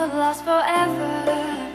will last forever.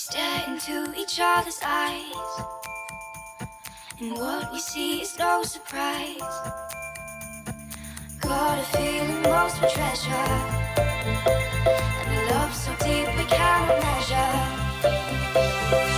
stare into each other's eyes. And what we see is no surprise. Got a feeling most for treasure. And a love so deep we cannot measure.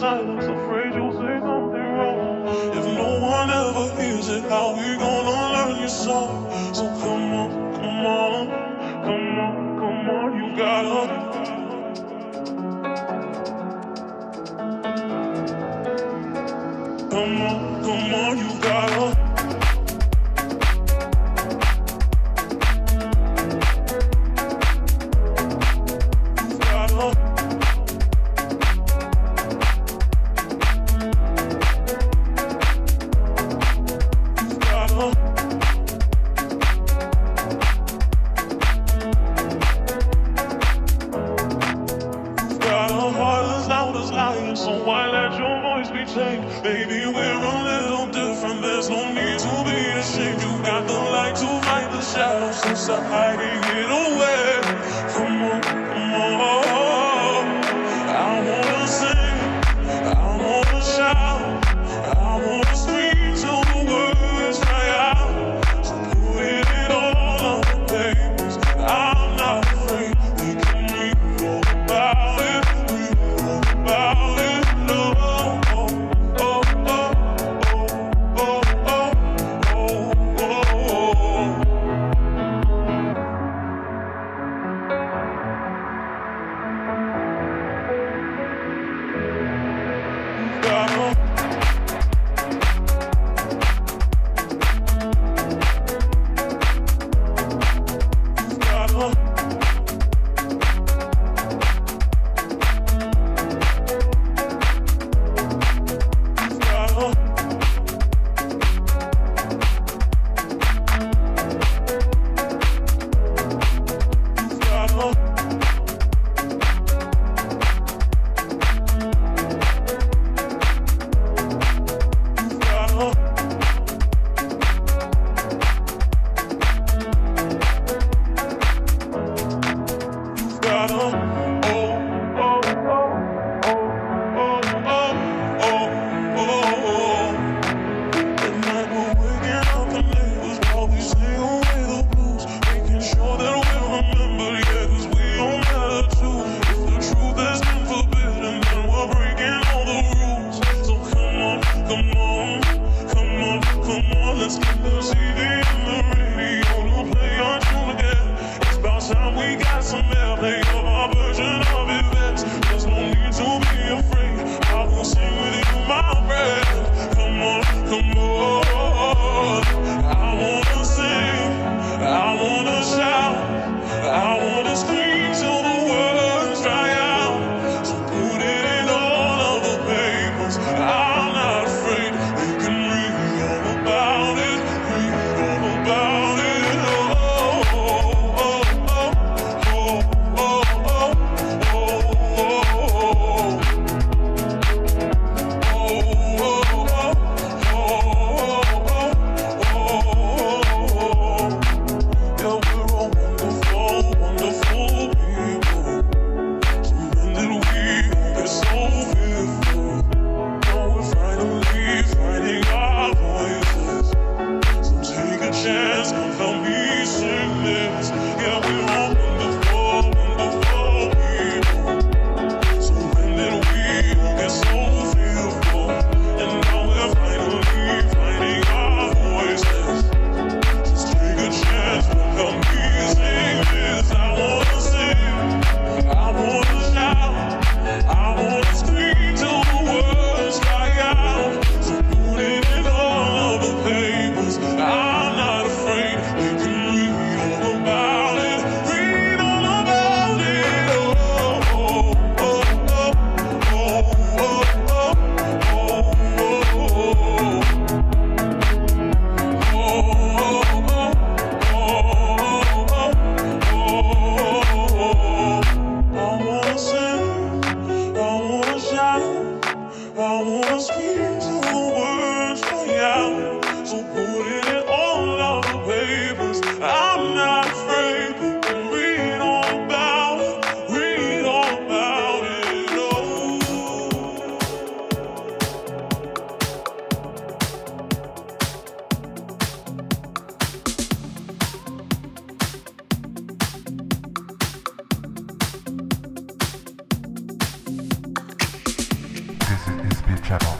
Silence, Chapel.